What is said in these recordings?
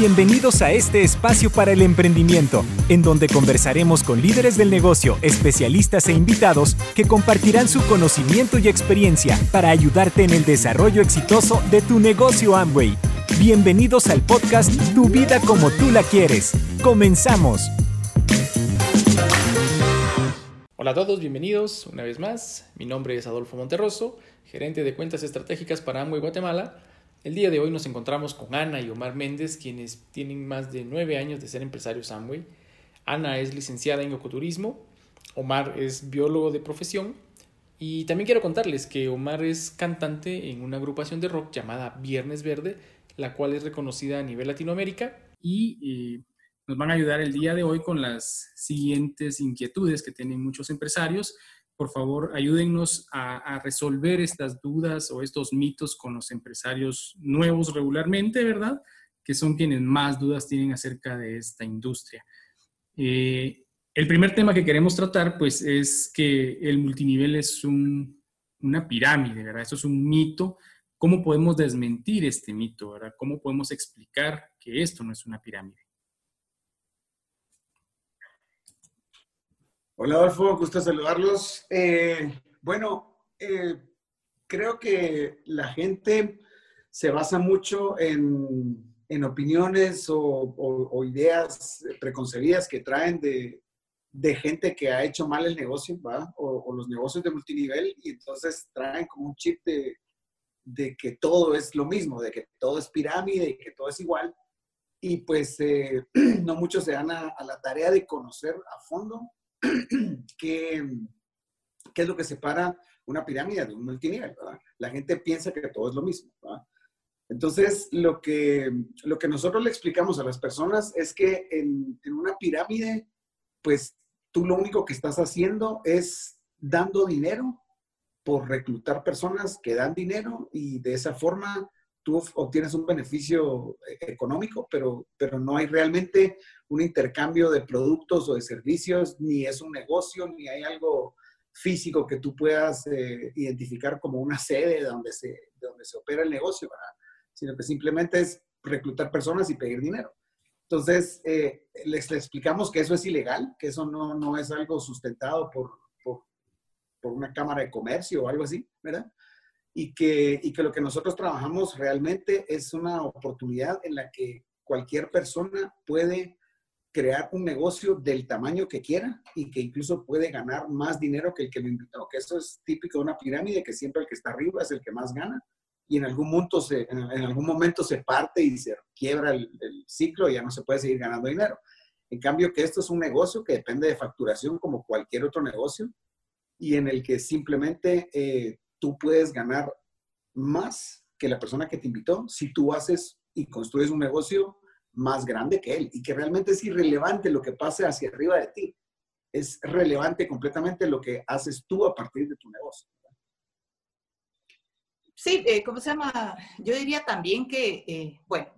Bienvenidos a este espacio para el emprendimiento, en donde conversaremos con líderes del negocio, especialistas e invitados que compartirán su conocimiento y experiencia para ayudarte en el desarrollo exitoso de tu negocio Amway. Bienvenidos al podcast Tu vida como tú la quieres. Comenzamos. Hola a todos, bienvenidos una vez más. Mi nombre es Adolfo Monterroso, gerente de cuentas estratégicas para Amway Guatemala el día de hoy nos encontramos con Ana y Omar Méndez, quienes tienen más de nueve años de ser empresarios Amway. Ana es licenciada en ecoturismo, Omar es biólogo de profesión y también quiero contarles que Omar es cantante en una agrupación de rock llamada Viernes Verde, la cual es reconocida a nivel Latinoamérica y eh, nos van a ayudar el día de hoy con las siguientes inquietudes que tienen muchos empresarios por favor, ayúdennos a, resolver estas dudas o estos mitos con los empresarios nuevos regularmente, ¿verdad? Que son quienes más dudas tienen acerca de esta industria. Eh, el primer tema que queremos tratar, pues, es que el multinivel es una pirámide, ¿verdad? Eso es un mito. ¿Cómo podemos desmentir este mito, ¿verdad? ¿Cómo podemos explicar que esto no es una pirámide? Hola Adolfo, gusto saludarlos. Eh, bueno, eh, creo que la gente se basa mucho en, opiniones o, ideas preconcebidas que traen de, gente que ha hecho mal el negocio, ¿va? O, los negocios de multinivel, y entonces traen como un chip de, que todo es lo mismo, de que todo es pirámide que todo es igual. Y pues eh, no muchos se dan a la tarea de conocer a fondo ¿qué, ¿qué es lo que separa una pirámide de un multinivel? La gente piensa que todo es lo mismo. Entonces, lo que, lo que nosotros le explicamos a las personas es que en, en una pirámide, pues tú lo único que estás haciendo es dando dinero por reclutar personas que dan dinero y de esa forma tú obtienes un beneficio eh, económico, pero, pero no hay realmente un intercambio de productos o de servicios, ni es un negocio, ni hay algo físico que tú puedas eh, identificar como una sede donde se, donde se opera el negocio, sino que simplemente es reclutar personas y pedir dinero. Entonces, eh, les, explicamos que eso es ilegal, que eso no, no es algo sustentado por, por, por, una cámara de comercio o algo así, ¿verdad? Y que, y que lo que nosotros trabajamos realmente es una oportunidad en la que cualquier persona puede crear un negocio del tamaño que quiera y que incluso puede ganar más dinero que el que lo invitó, que eso es típico de una pirámide, que siempre el que está arriba es el que más gana y en algún, momento se, en, algún momento se parte y se quiebra el, ciclo y ya no se puede seguir ganando dinero. En cambio, que esto es un negocio que depende de facturación como cualquier otro negocio y en el que simplemente eh, tú puedes ganar más que la persona que te invitó si tú haces y construyes un negocio más grande que él y que realmente es irrelevante lo que pase hacia arriba de ti. Es relevante completamente lo que haces tú a partir de tu negocio. Sí, eh, ¿cómo se llama? Yo diría también que, eh, bueno,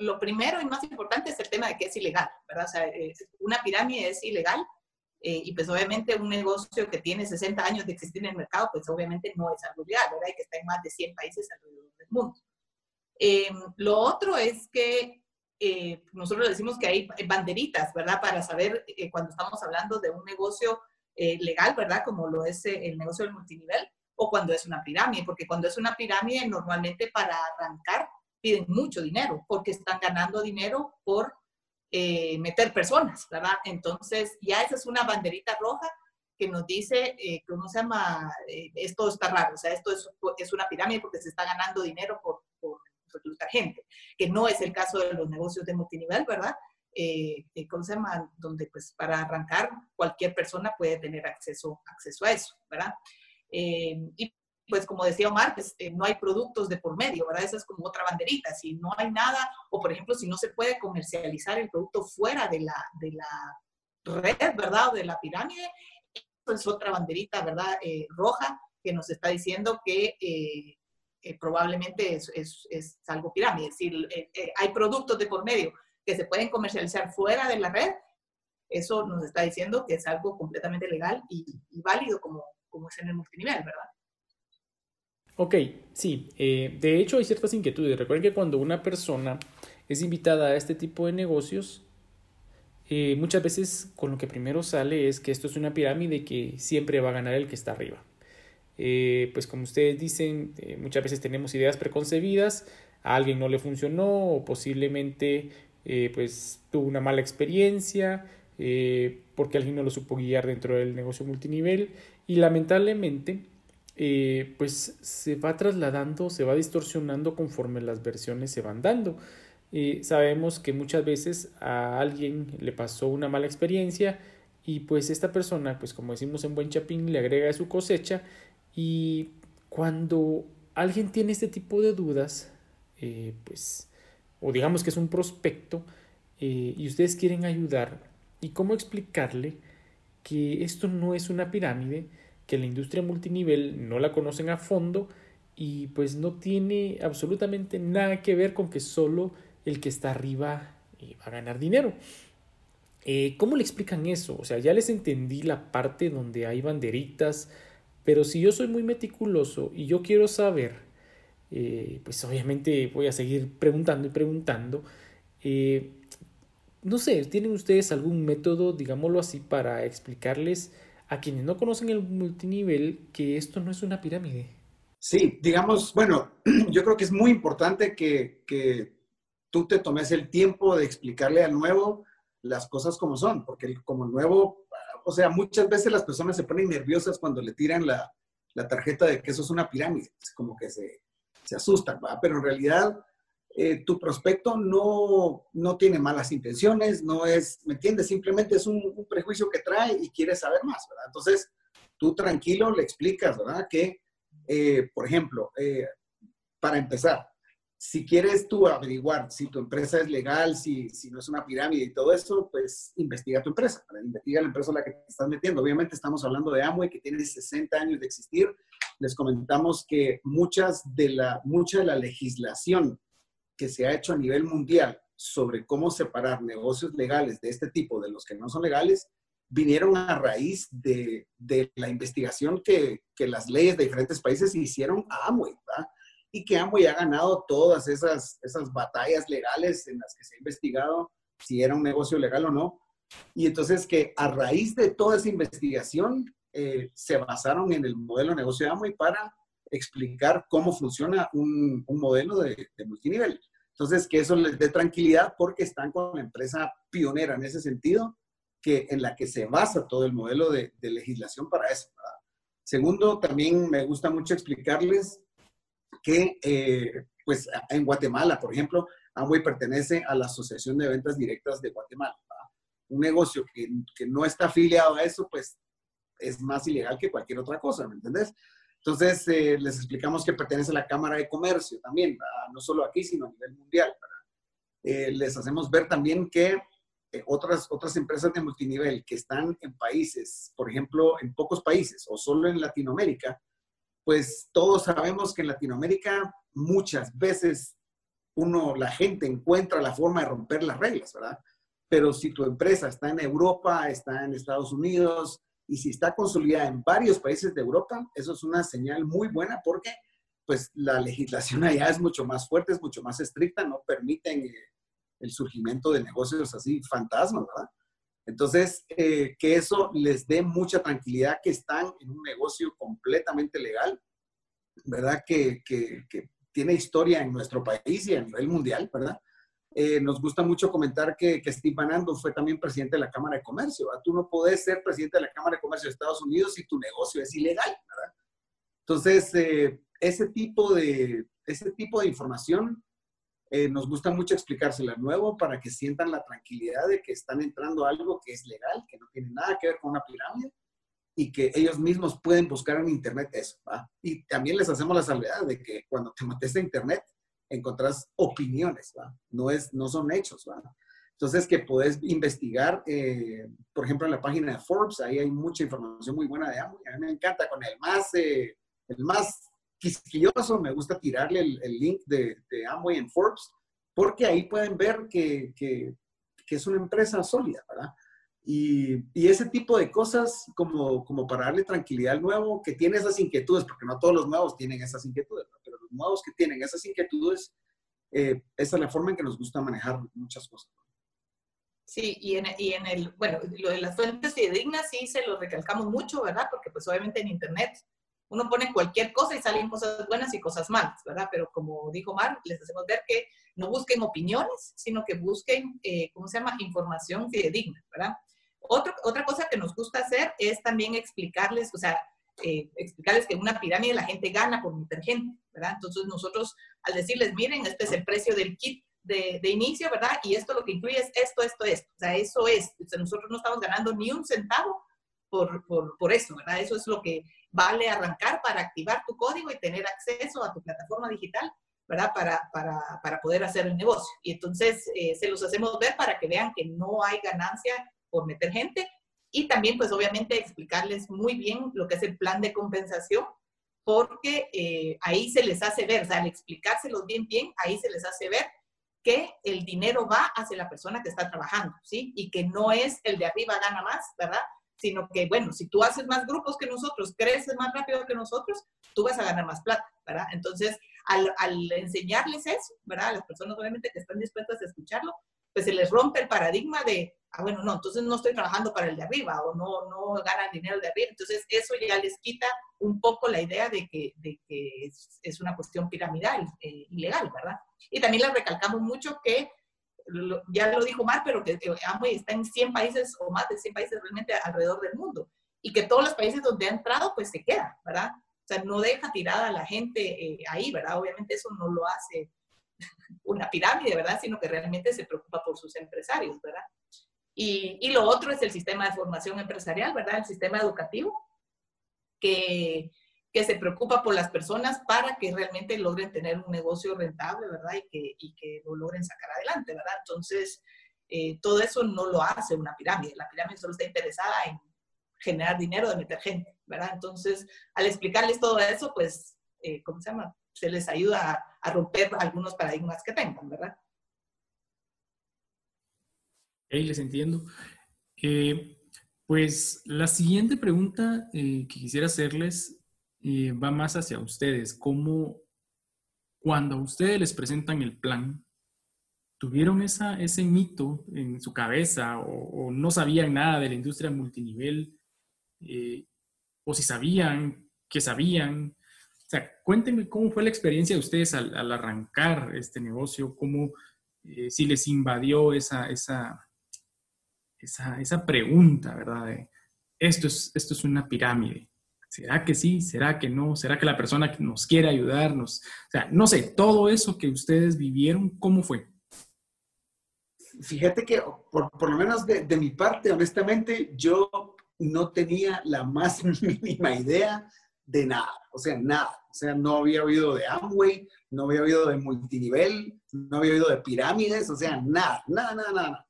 lo, primero y más importante es el tema de que es ilegal, ¿verdad? O sea, una pirámide es ilegal eh, y pues obviamente un negocio que tiene 60 años de existir en el mercado, pues obviamente no es algo legal, ¿verdad? Y que está en más de 100 países alrededor del mundo. Eh, lo otro es que eh, nosotros decimos que hay banderitas, ¿verdad? Para saber cuando estamos hablando de un negocio legal, ¿verdad? Como lo es el negocio del multinivel, o cuando es una pirámide, porque cuando es una pirámide normalmente para arrancar piden mucho dinero, porque están ganando dinero por eh, meter personas, ¿verdad? Entonces, ya esa es una banderita roja que nos dice eh, que se llama, eh, esto está raro, o sea, esto es, es, una pirámide porque se está ganando dinero por, por reclutar gente, que no es el caso de los negocios de multinivel, ¿verdad? ¿Cómo se llama? Donde, pues, para arrancar, cualquier persona puede tener acceso, acceso a eso, ¿verdad? y pues como decía Omar, pues eh, no hay productos de por medio, ¿verdad? Esa es como otra banderita. Si no hay nada, o por ejemplo, si no se puede comercializar el producto fuera de la, de la red, ¿verdad? O de la pirámide, eso es otra banderita, ¿verdad? Eh, roja que nos está diciendo que eh, probablemente es, es, es, algo pirámide. Es decir, hay productos de por medio que se pueden comercializar fuera de la red, eso nos está diciendo que es algo completamente legal y, y válido como, como es en el multinivel, ¿verdad? Ok, sí. Eh, de hecho, hay ciertas inquietudes. Recuerden que cuando una persona es invitada a este tipo de negocios, eh, muchas veces con lo que primero sale es que esto es una pirámide que siempre va a ganar el que está arriba. Eh, pues como ustedes dicen, muchas veces tenemos ideas preconcebidas, a alguien no le funcionó o posiblemente pues tuvo una mala experiencia porque alguien no lo supo guiar dentro del negocio multinivel y lamentablemente pues se va trasladando, se va distorsionando conforme las versiones se van dando. Y sabemos que muchas veces a alguien le pasó una mala experiencia y pues esta persona, pues como decimos en buen chapín, le agrega su cosecha y cuando alguien tiene este tipo de dudas, eh, pues, o digamos que es un prospecto eh, y ustedes quieren ayudar, ¿y cómo explicarle que esto no es una pirámide, que la industria multinivel no la conocen a fondo y pues no tiene absolutamente nada que ver con que solo el que está arriba va a ganar dinero. Eh, ¿Cómo le explican eso? O sea, ya les entendí la parte donde hay banderitas, pero si yo soy muy meticuloso y yo quiero saber, eh, pues obviamente voy a seguir preguntando y preguntando. Eh, no sé, ¿tienen ustedes algún método, digámoslo así, para explicarles a quienes no conocen el multinivel que esto no es una pirámide? Sí, digamos, bueno, yo creo que es muy importante que, que tú te tomes el tiempo de explicarle al nuevo las cosas como son, porque como nuevo, o sea, muchas veces las personas se ponen nerviosas cuando le tiran la, la tarjeta de que eso es una pirámide, como que se, se asustan, ¿va? pero en realidad eh, tu prospecto no, no tiene malas intenciones, no es, ¿me entiendes? Simplemente es un, prejuicio que trae y quiere saber más, ¿verdad? Entonces, tú tranquilo le explicas, ¿verdad? Que, eh, por ejemplo, eh, para empezar, si quieres tú averiguar si tu empresa es legal, si, si no es una pirámide y todo eso, pues investiga tu empresa, investiga la empresa a la que te estás metiendo. Obviamente estamos hablando de Amway, que tiene 60 años de existir. Les comentamos que muchas de la, mucha de la legislación que se ha hecho a nivel mundial sobre cómo separar negocios legales de este tipo de los que no son legales, vinieron a raíz de, de la investigación que, que, las leyes de diferentes países hicieron a Amway. y que Amway ha ganado todas esas, esas batallas legales en las que se ha investigado si era un negocio legal o no. Y entonces que a raíz de toda esa investigación eh, se basaron en el modelo de negocio de Amway para explicar cómo funciona un, un modelo de, de, multinivel. Entonces, que eso les dé tranquilidad porque están con la empresa pionera en ese sentido, que, en la que se basa todo el modelo de, de legislación para eso. Segundo, también me gusta mucho explicarles que eh, pues en Guatemala, por ejemplo, Amway pertenece a la Asociación de Ventas Directas de Guatemala. Un negocio que, que, no está afiliado a eso, pues es más ilegal que cualquier otra cosa, ¿me entendés? Entonces, eh, les explicamos que pertenece a la Cámara de Comercio también, no solo aquí, sino a nivel mundial. Eh, les hacemos ver también que otras, otras empresas de multinivel que están en países, por ejemplo, en pocos países o solo en Latinoamérica, pues todos sabemos que en Latinoamérica muchas veces uno, la gente encuentra la forma de romper las reglas, ¿verdad? Pero si tu empresa está en Europa, está en Estados Unidos y si está consolidada en varios países de Europa, eso es una señal muy buena porque pues la legislación allá es mucho más fuerte, es mucho más estricta, no permiten el surgimiento de negocios así fantasmas, ¿verdad? Entonces, eh, que eso les dé mucha tranquilidad que están en un negocio completamente legal, ¿verdad? Que, que, tiene historia en nuestro país y a nivel mundial, ¿verdad? Eh, nos gusta mucho comentar que, que Steve Banando fue también presidente de la Cámara de Comercio. ¿verdad? Tú no puedes ser presidente de la Cámara de Comercio de Estados Unidos si tu negocio es ilegal, ¿verdad? Entonces, eh, ese, tipo de, ese tipo de información eh, nos gusta mucho explicársela nuevo para que sientan la tranquilidad de que están entrando a algo que es legal, que no tiene nada que ver con una pirámide y que ellos mismos pueden buscar en Internet eso. ¿va? Y también les hacemos la salvedad de que cuando te metes a Internet encontrás opiniones, ¿va? No, es, no son hechos. ¿va? Entonces, que puedes investigar, eh, por ejemplo, en la página de Forbes, ahí hay mucha información muy buena de Amway. A mí me encanta con el más, eh, el más quisquilloso, me gusta tirarle el, link de, de, Amway en Forbes, porque ahí pueden ver que, que, que es una empresa sólida, ¿verdad? Y, y, ese tipo de cosas como, como para darle tranquilidad al nuevo que tiene esas inquietudes, porque no todos los nuevos tienen esas inquietudes, los nuevos que tienen esas inquietudes, eh, esa es la forma en que nos gusta manejar muchas cosas. Sí, y en, y en el, bueno, lo de las fuentes fidedignas sí se lo recalcamos mucho, ¿verdad? Porque pues obviamente en Internet uno pone cualquier cosa y salen cosas buenas y cosas malas, ¿verdad? Pero como dijo Mar, les hacemos ver que no busquen opiniones, sino que busquen, eh, ¿cómo se llama? Información fidedigna, ¿verdad? otra cosa que nos gusta hacer es también explicarles, o sea, eh, explicarles que en una pirámide la gente gana por meter gente, ¿verdad? Entonces nosotros al decirles, miren, este es el precio del kit de, de, inicio, ¿verdad? Y esto lo que incluye es esto, esto, esto. O sea, eso es. O sea, nosotros no estamos ganando ni un centavo por, por, por, eso, ¿verdad? Eso es lo que vale arrancar para activar tu código y tener acceso a tu plataforma digital, ¿verdad? Para, para, para poder hacer el negocio. Y entonces eh, se los hacemos ver para que vean que no hay ganancia por meter gente y también, pues obviamente, explicarles muy bien lo que es el plan de compensación, porque eh, ahí se les hace ver, o sea, al explicárselos bien, bien, ahí se les hace ver que el dinero va hacia la persona que está trabajando, ¿sí? Y que no es el de arriba gana más, ¿verdad? Sino que, bueno, si tú haces más grupos que nosotros, creces más rápido que nosotros, tú vas a ganar más plata, ¿verdad? Entonces, al, al enseñarles eso, ¿verdad? A las personas obviamente que están dispuestas a escucharlo, pues se les rompe el paradigma de, ah, bueno, no, entonces no estoy trabajando para el de arriba o no, no ganan dinero de arriba. Entonces eso ya les quita un poco la idea de que, de que es, una cuestión piramidal, eh, ilegal, ¿verdad? Y también les recalcamos mucho que, ya lo dijo Mar, pero que Amway está en 100 países o más de 100 países realmente alrededor del mundo y que todos los países donde ha entrado pues se queda, ¿verdad? O sea, no deja tirada a la gente eh, ahí, ¿verdad? Obviamente eso no lo hace una pirámide, ¿verdad? Sino que realmente se preocupa por sus empresarios, ¿verdad? Y, y, lo otro es el sistema de formación empresarial, ¿verdad? El sistema educativo, que, que, se preocupa por las personas para que realmente logren tener un negocio rentable, ¿verdad? Y que, y que lo logren sacar adelante, ¿verdad? Entonces, eh, todo eso no lo hace una pirámide. La pirámide solo está interesada en generar dinero de meter gente, ¿verdad? Entonces, al explicarles todo eso, pues, eh, ¿cómo se llama? Se les ayuda a a romper algunos paradigmas que tengan, ¿verdad? Hey, les entiendo. Eh, pues la siguiente pregunta eh, que quisiera hacerles eh, va más hacia ustedes. ¿Cómo, cuando a ustedes les presentan el plan, tuvieron ese mito en su cabeza o, no sabían nada de la industria multinivel? o si sabían, que sabían, o sea, cuéntenme cómo fue la experiencia de ustedes al, arrancar este negocio, cómo, si les invadió esa, esa, esa, pregunta, ¿verdad? esto, es, esto es una pirámide. ¿Será que sí? ¿Será que no? ¿Será que la persona que nos quiere ayudarnos? O sea, no sé, todo eso que ustedes vivieron, ¿cómo fue? Fíjate que, por, por lo menos de, de mi parte, honestamente, yo no tenía la más mínima idea de nada, o sea, nada. O sea, no había oído de Amway, no había oído de multinivel, no había oído de pirámides, o sea, nada, nada, nada, nada.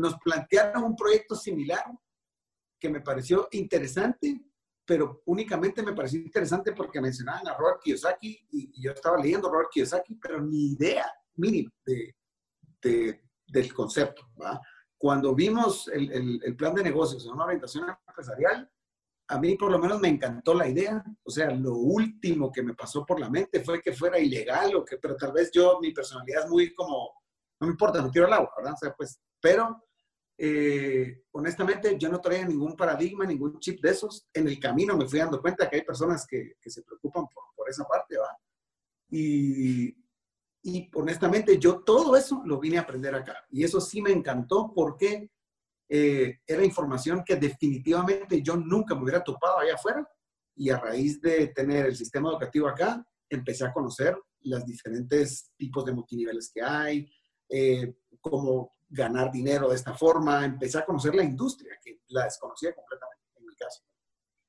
Nos plantearon un proyecto similar que me pareció interesante, pero únicamente me pareció interesante porque mencionaban a Robert Kiyosaki y, yo estaba leyendo Robert Kiyosaki, pero ni idea mínima de, del concepto. Cuando vimos el, el, el, plan de negocios en una orientación empresarial, a mí por lo menos me encantó la idea. O sea, lo último que me pasó por la mente fue que fuera ilegal o que, pero tal vez yo, mi personalidad es muy como, no me importa, me tiro al agua, ¿verdad? O sea, pues, pero eh, honestamente yo no traía ningún paradigma, ningún chip de esos. En el camino me fui dando cuenta que hay personas que, se preocupan por, esa parte, ¿va? Y, y honestamente yo todo eso lo vine a aprender acá. Y eso sí me encantó porque eh, era información que definitivamente yo nunca me hubiera topado allá afuera y a raíz de tener el sistema educativo acá, empecé a conocer los diferentes tipos de multiniveles que hay, eh, ganar dinero de esta forma, empecé a conocer la industria, que la desconocía completamente en mi caso.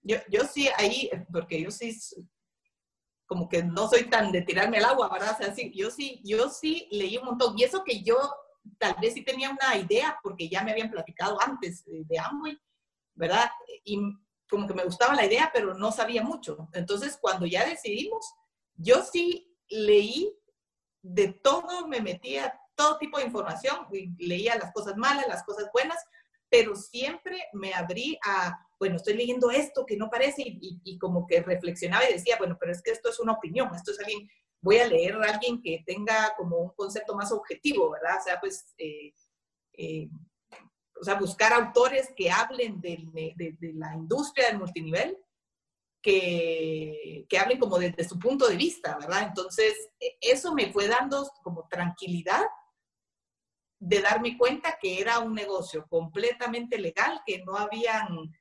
Yo, yo sí, ahí, porque yo sí, como que no soy tan de tirarme al agua, ¿verdad? O sea, sí, yo sí, yo sí leí un montón. Y eso que yo tal vez sí tenía una idea porque ya me habían platicado antes de Amway, ¿verdad? Y como que me gustaba la idea, pero no sabía mucho. Entonces, cuando ya decidimos, yo sí leí de todo, me metía todo tipo de información, leía las cosas malas, las cosas buenas, pero siempre me abrí a, bueno, estoy leyendo esto que no parece y, y, como que reflexionaba y decía, bueno, pero es que esto es una opinión, esto es alguien voy a leer a alguien que tenga como un concepto más objetivo, ¿verdad? O sea, pues, eh, eh, o sea, buscar autores que hablen de, de, la industria del multinivel, que, que, hablen como desde su punto de vista, ¿verdad? Entonces, e, eso me fue dando como tranquilidad de darme cuenta que era un negocio completamente legal, que no habían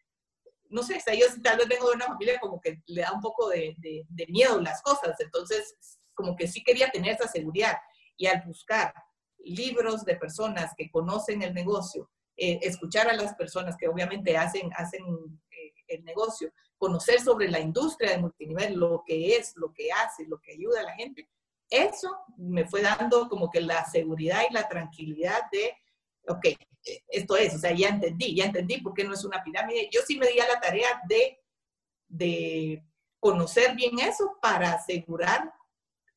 no sé, o yo tal vez vengo de una familia como que le da un poco de, de, miedo las cosas, entonces como que sí quería tener esa seguridad. Y al buscar libros de personas que conocen el negocio, eh, escuchar a las personas que obviamente hacen, hacen eh, el negocio, conocer sobre la industria de multinivel, lo que es, lo que hace, lo que ayuda a la gente, eso me fue dando como que la seguridad y la tranquilidad de, ok, esto es, o sea, ya entendí, ya entendí por qué no es una pirámide. Yo sí me di a la tarea de, de conocer bien eso para asegurar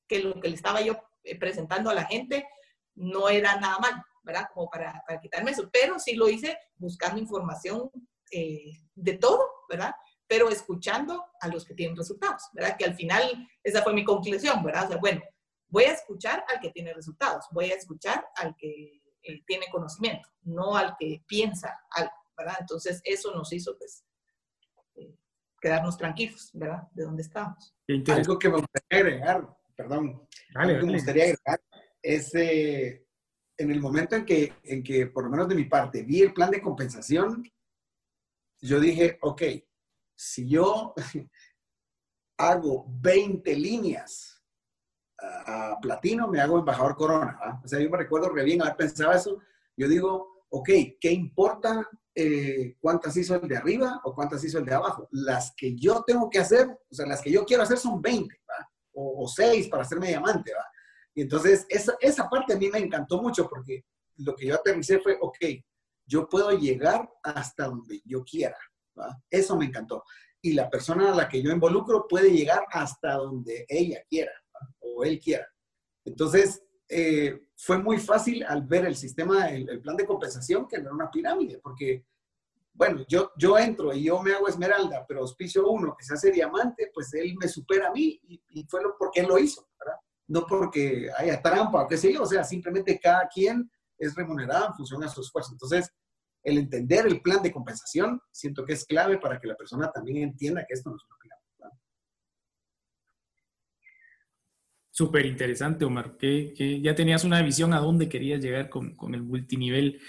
que lo que le estaba yo eh, presentando a la gente no era nada mal, ¿verdad? Como para, para quitarme eso, pero sí lo hice buscando información eh, de todo, ¿verdad? Pero escuchando a los que tienen resultados, ¿verdad? Que al final esa fue mi conclusión, ¿verdad? O sea, bueno, voy a escuchar al que tiene resultados, voy a escuchar al que eh, tiene conocimiento, no al que piensa algo, ¿verdad? Entonces eso nos hizo, pues, eh, quedarnos tranquilos, ¿verdad? De dónde estamos. Algo que me gustaría agregar, perdón, algo que me gustaría agregar es eh, en el momento en que, en que, por lo menos de mi parte, vi el plan de compensación, yo dije, ok, si yo hago 20 líneas a platino, me hago embajador corona. O sea, yo me recuerdo re bien haber pensado eso. Yo digo, ok, ¿qué importa eh, cuántas hizo el de arriba o cuántas hizo el de abajo? Las que yo tengo que hacer, o sea, las que yo quiero hacer son 20, O, o 6 para hacerme diamante, ¿va? Y entonces, esa, esa parte a mí me encantó mucho porque lo que yo aterricé fue, ok, yo puedo llegar hasta donde yo quiera, ¿va? Eso me encantó. Y la persona a la que yo involucro puede llegar hasta donde ella quiera él quiera. Entonces, eh, fue muy fácil al ver el sistema, el, plan de compensación, que era una pirámide, porque, bueno, yo, yo entro y yo me hago esmeralda, pero auspicio uno que se hace diamante, pues él me supera a mí y, fue lo, porque él lo hizo, ¿verdad? No porque haya trampa o qué sé yo, o sea, simplemente cada quien es remunerado en función a su esfuerzo. Entonces, el entender el plan de compensación, siento que es clave para que la persona también entienda que esto no es una Súper interesante, Omar, que, ya tenías una visión a dónde querías llegar con, el multinivel.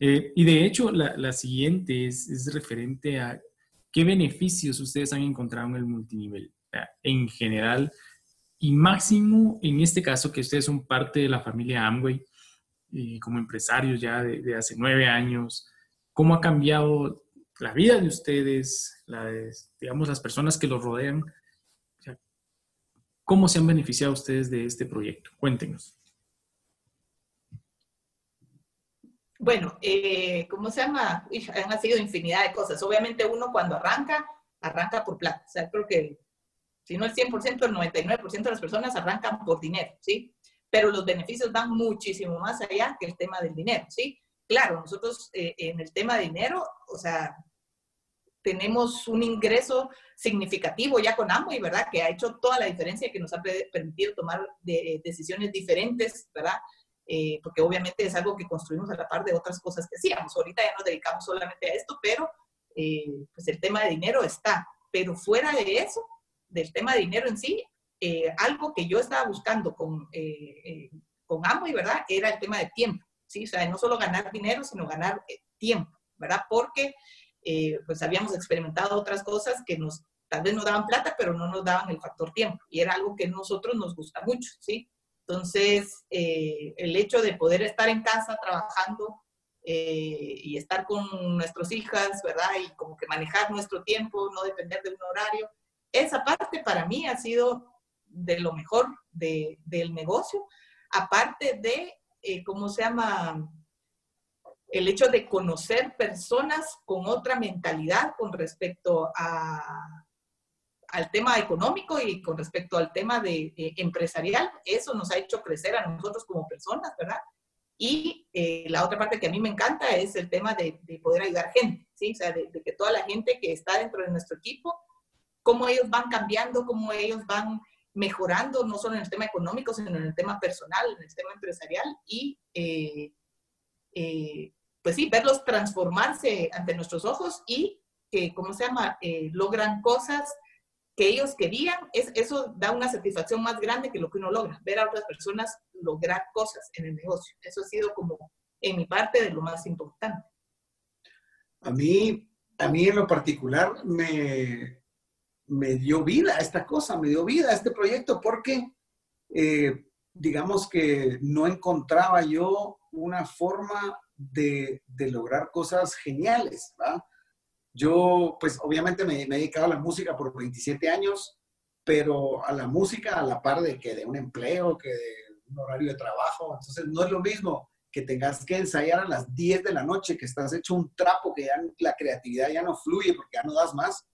Eh, y de hecho, la, siguiente es, referente a qué beneficios ustedes han encontrado en el multinivel en general y máximo en este caso que ustedes son parte de la familia Amway eh, como empresarios ya de, hace nueve años. ¿Cómo ha cambiado la vida de ustedes, la digamos, las personas que los rodean ¿Cómo se han beneficiado ustedes de este proyecto? Cuéntenos. Bueno, eh, ¿cómo se llama? han sido infinidad de cosas. Obviamente uno cuando arranca, arranca por plata. O sea, creo que si no el 100%, el 99% de las personas arrancan por dinero, ¿sí? Pero los beneficios van muchísimo más allá que el tema del dinero, ¿sí? Claro, nosotros eh, en el tema de dinero, o sea, tenemos un ingreso significativo ya con Amway, ¿verdad? Que ha hecho toda la diferencia, que nos ha permitido tomar decisiones diferentes, ¿verdad? Eh, porque obviamente es algo que construimos a la par de otras cosas que hacíamos. Ahorita ya nos dedicamos solamente a esto, pero eh, pues el tema de dinero está. Pero fuera de eso, del tema de dinero en sí, eh, algo que yo estaba buscando con, con Amway, ¿verdad? Era el tema de tiempo, ¿sí? O sea, no solo ganar dinero, sino ganar tiempo, ¿verdad? Porque eh, pues habíamos experimentado otras cosas que nos tal vez no daban plata, pero no nos daban el factor tiempo. Y era algo que a nosotros nos gusta mucho, ¿sí? Entonces, eh, el hecho de poder estar en casa trabajando eh, y estar con nuestras hijas, ¿verdad? Y como que manejar nuestro tiempo, no depender de un horario, esa parte para mí ha sido de lo mejor de, del negocio, aparte de, ¿cómo se llama? El hecho de conocer personas con otra mentalidad con respecto a, al tema económico y con respecto al tema de, empresarial, eso nos ha hecho crecer a nosotros como personas, ¿verdad? Y eh, la otra parte que a mí me encanta es el tema de, poder ayudar gente, ¿sí? O sea, de, que toda la gente que está dentro de nuestro equipo, cómo ellos van cambiando, cómo ellos van mejorando no solo en el tema económico, sino en el tema personal, en el tema empresarial y, eh, eh, pues sí, verlos transformarse ante nuestros ojos y, ¿cómo se llama?, logran cosas que ellos querían, es, eso da una satisfacción más grande que lo que uno logra, ver a otras personas lograr cosas en el negocio. Eso ha sido como, en mi parte, de lo más importante. A mí, a mí en lo particular me, me dio vida esta cosa, me dio vida este proyecto porque, eh, digamos que no encontraba yo una forma de, lograr cosas geniales, ¿va? Yo, pues obviamente me, he dedicado a la música por 27 años, pero a la música a la par de que de un empleo, que de un horario de trabajo. Entonces, no es lo mismo que tengas que ensayar a las 10 de la noche, que estás hecho un trapo, que la creatividad ya no fluye porque ya no das más,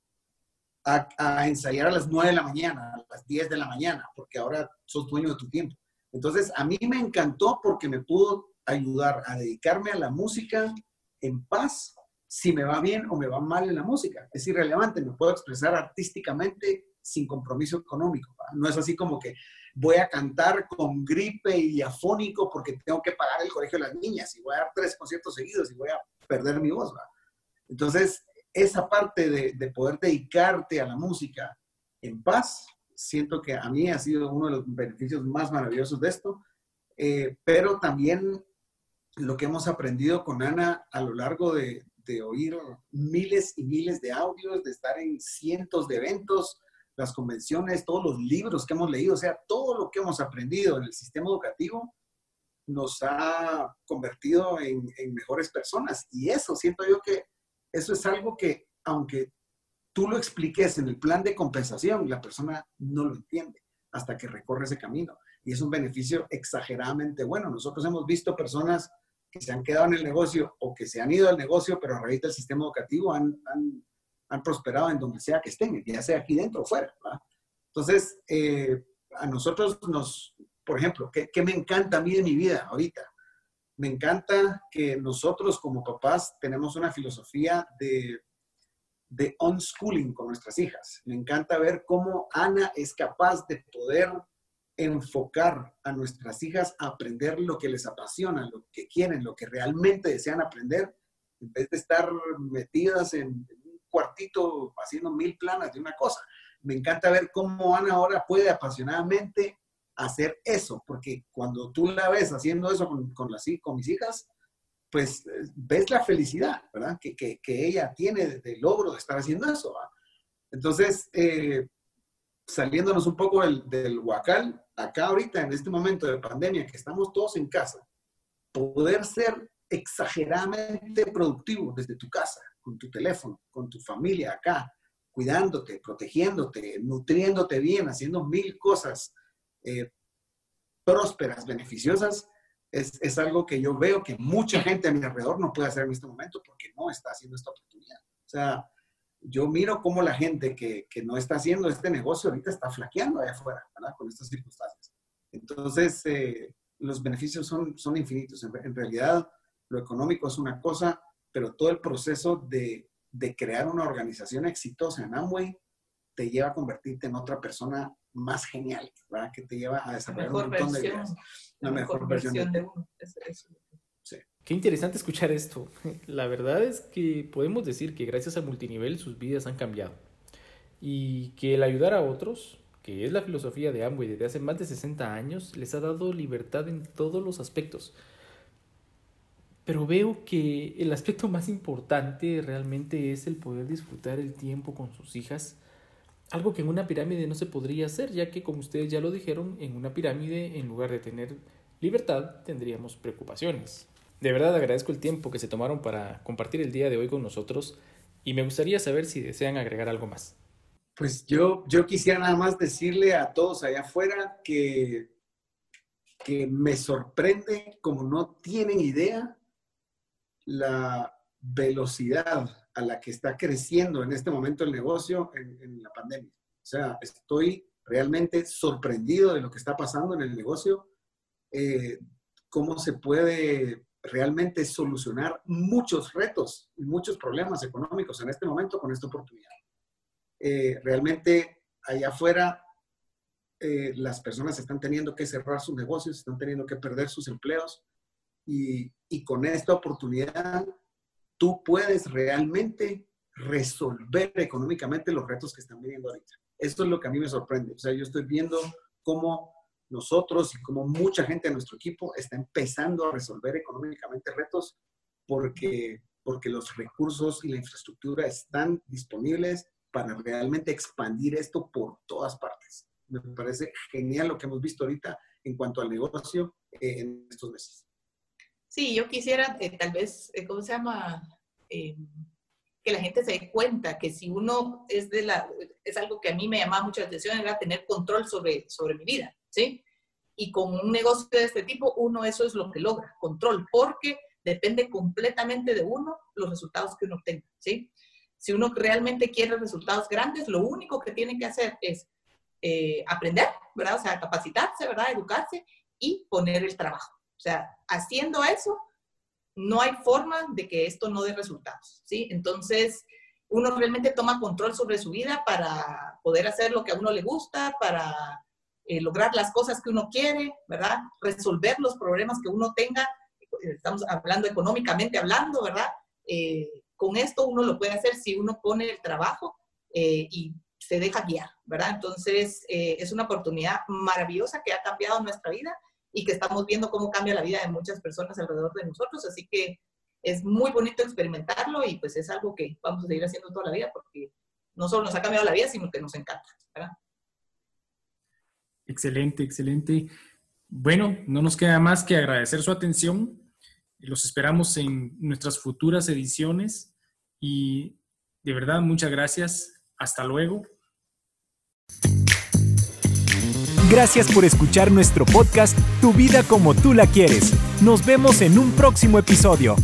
a, a ensayar a las 9 de la mañana, a las 10 de la mañana, porque ahora sos dueño de tu tiempo. Entonces, a mí me encantó porque me pudo ayudar a dedicarme a la música en paz si me va bien o me va mal en la música. Es irrelevante, me puedo expresar artísticamente sin compromiso económico. No es así como que voy a cantar con gripe y afónico porque tengo que pagar el colegio de las niñas y voy a dar tres conciertos seguidos y voy a perder mi voz. Entonces, esa parte de, de, poder dedicarte a la música en paz, siento que a mí ha sido uno de los beneficios más maravillosos de esto, eh, pero también lo que hemos aprendido con Ana a lo largo de, oír miles y miles de audios, de estar en cientos de eventos, las convenciones, todos los libros que hemos leído, o sea, todo lo que hemos aprendido en el sistema educativo nos ha convertido en, mejores personas. Y eso, siento yo que eso es algo que, aunque tú lo expliques en el plan de compensación, la persona no lo entiende hasta que recorre ese camino. Y es un beneficio exageradamente bueno. Nosotros hemos visto personas se han quedado en el negocio o que se han ido al negocio, pero a raíz del sistema educativo han, han, prosperado en donde sea que estén, ya sea aquí dentro o fuera. Entonces, eh, a nosotros nos, por ejemplo, ¿qué, ¿qué, me encanta a mí de mi vida ahorita? Me encanta que nosotros como papás tenemos una filosofía de, de unschooling con nuestras hijas. Me encanta ver cómo Ana es capaz de poder enfocar a nuestras hijas a aprender lo que les apasiona, lo que quieren, lo que realmente desean aprender, en vez de estar metidas en, un cuartito haciendo mil planas de una cosa. Me encanta ver cómo Ana ahora puede apasionadamente hacer eso, porque cuando tú la ves haciendo eso con, con, las, con mis hijas, pues ves la felicidad, ¿verdad? Que, que, que ella tiene de, logro de estar haciendo eso. ¿verdad? Entonces, eh, saliéndonos un poco del, del huacal, acá ahorita en este momento de pandemia que estamos todos en casa, poder ser exageradamente productivo desde tu casa, con tu teléfono, con tu familia acá, cuidándote, protegiéndote, nutriéndote bien, haciendo mil cosas eh, prósperas, beneficiosas, es, es, algo que yo veo que mucha gente a mi alrededor no puede hacer en este momento porque no está haciendo esta oportunidad. O sea, yo miro cómo la gente que, que, no está haciendo este negocio ahorita está flaqueando allá afuera, ¿verdad? Con estas circunstancias. Entonces, eh, los beneficios son, son infinitos. En, en, realidad, lo económico es una cosa, pero todo el proceso de, de crear una organización exitosa en Amway te lleva a convertirte en otra persona más genial, ¿verdad? Que te lleva a desarrollar un montón versión, de ideas. Una mejor, mejor versión, versión de, uno. Es, es, Qué interesante escuchar esto. La verdad es que podemos decir que gracias a multinivel sus vidas han cambiado y que el ayudar a otros, que es la filosofía de Amway desde hace más de 60 años, les ha dado libertad en todos los aspectos. Pero veo que el aspecto más importante realmente es el poder disfrutar el tiempo con sus hijas, algo que en una pirámide no se podría hacer, ya que como ustedes ya lo dijeron, en una pirámide en lugar de tener libertad tendríamos preocupaciones. De verdad agradezco el tiempo que se tomaron para compartir el día de hoy con nosotros y me gustaría saber si desean agregar algo más. Pues yo, yo quisiera nada más decirle a todos allá afuera que, que me sorprende, como no tienen idea, la velocidad a la que está creciendo en este momento el negocio en, la pandemia. O sea, estoy realmente sorprendido de lo que está pasando en el negocio, eh, cómo se puede realmente solucionar muchos retos y muchos problemas económicos en este momento con esta oportunidad. Eh, realmente allá afuera eh, las personas están teniendo que cerrar sus negocios, están teniendo que perder sus empleos y, y con esta oportunidad tú puedes realmente resolver económicamente los retos que están viviendo ahorita. Esto es lo que a mí me sorprende. O sea, yo estoy viendo cómo nosotros y como mucha gente de nuestro equipo está empezando a resolver económicamente retos porque, porque los recursos y la infraestructura están disponibles para realmente expandir esto por todas partes. Me parece genial lo que hemos visto ahorita en cuanto al negocio eh, en estos meses. Sí, yo quisiera eh, tal vez, eh, ¿cómo se llama? que la gente se dé cuenta que si uno es de la, es algo que a mí me llamaba mucho la atención, era tener control sobre, sobre mi vida, ¿sí? Y con un negocio de este tipo, uno eso es lo que logra, control, porque depende completamente de uno los resultados que uno obtenga, ¿sí? Si uno realmente quiere resultados grandes, lo único que tiene que hacer es eh, aprender, ¿verdad? O sea, capacitarse, ¿verdad? Educarse y poner el trabajo. O sea, haciendo eso, no hay forma de que esto no dé resultados, ¿sí? Entonces, uno realmente toma control sobre su vida para poder hacer lo que a uno le gusta, para eh, lograr las cosas que uno quiere, ¿verdad? Resolver los problemas que uno tenga, estamos hablando económicamente hablando, ¿verdad? Eh, con esto uno lo puede hacer si uno pone el trabajo eh, y se deja guiar, ¿verdad? Entonces, es una oportunidad maravillosa que ha cambiado nuestra vida y que estamos viendo cómo cambia la vida de muchas personas alrededor de nosotros. Así que es muy bonito experimentarlo y pues es algo que vamos a seguir haciendo toda la vida porque no solo nos ha cambiado la vida, sino que nos encanta. Excelente, excelente. Bueno, no nos queda más que agradecer su atención. Los esperamos en nuestras futuras ediciones y de verdad muchas gracias. Hasta luego. Gracias por escuchar nuestro podcast Tu vida como tú la quieres. Nos vemos en un próximo episodio.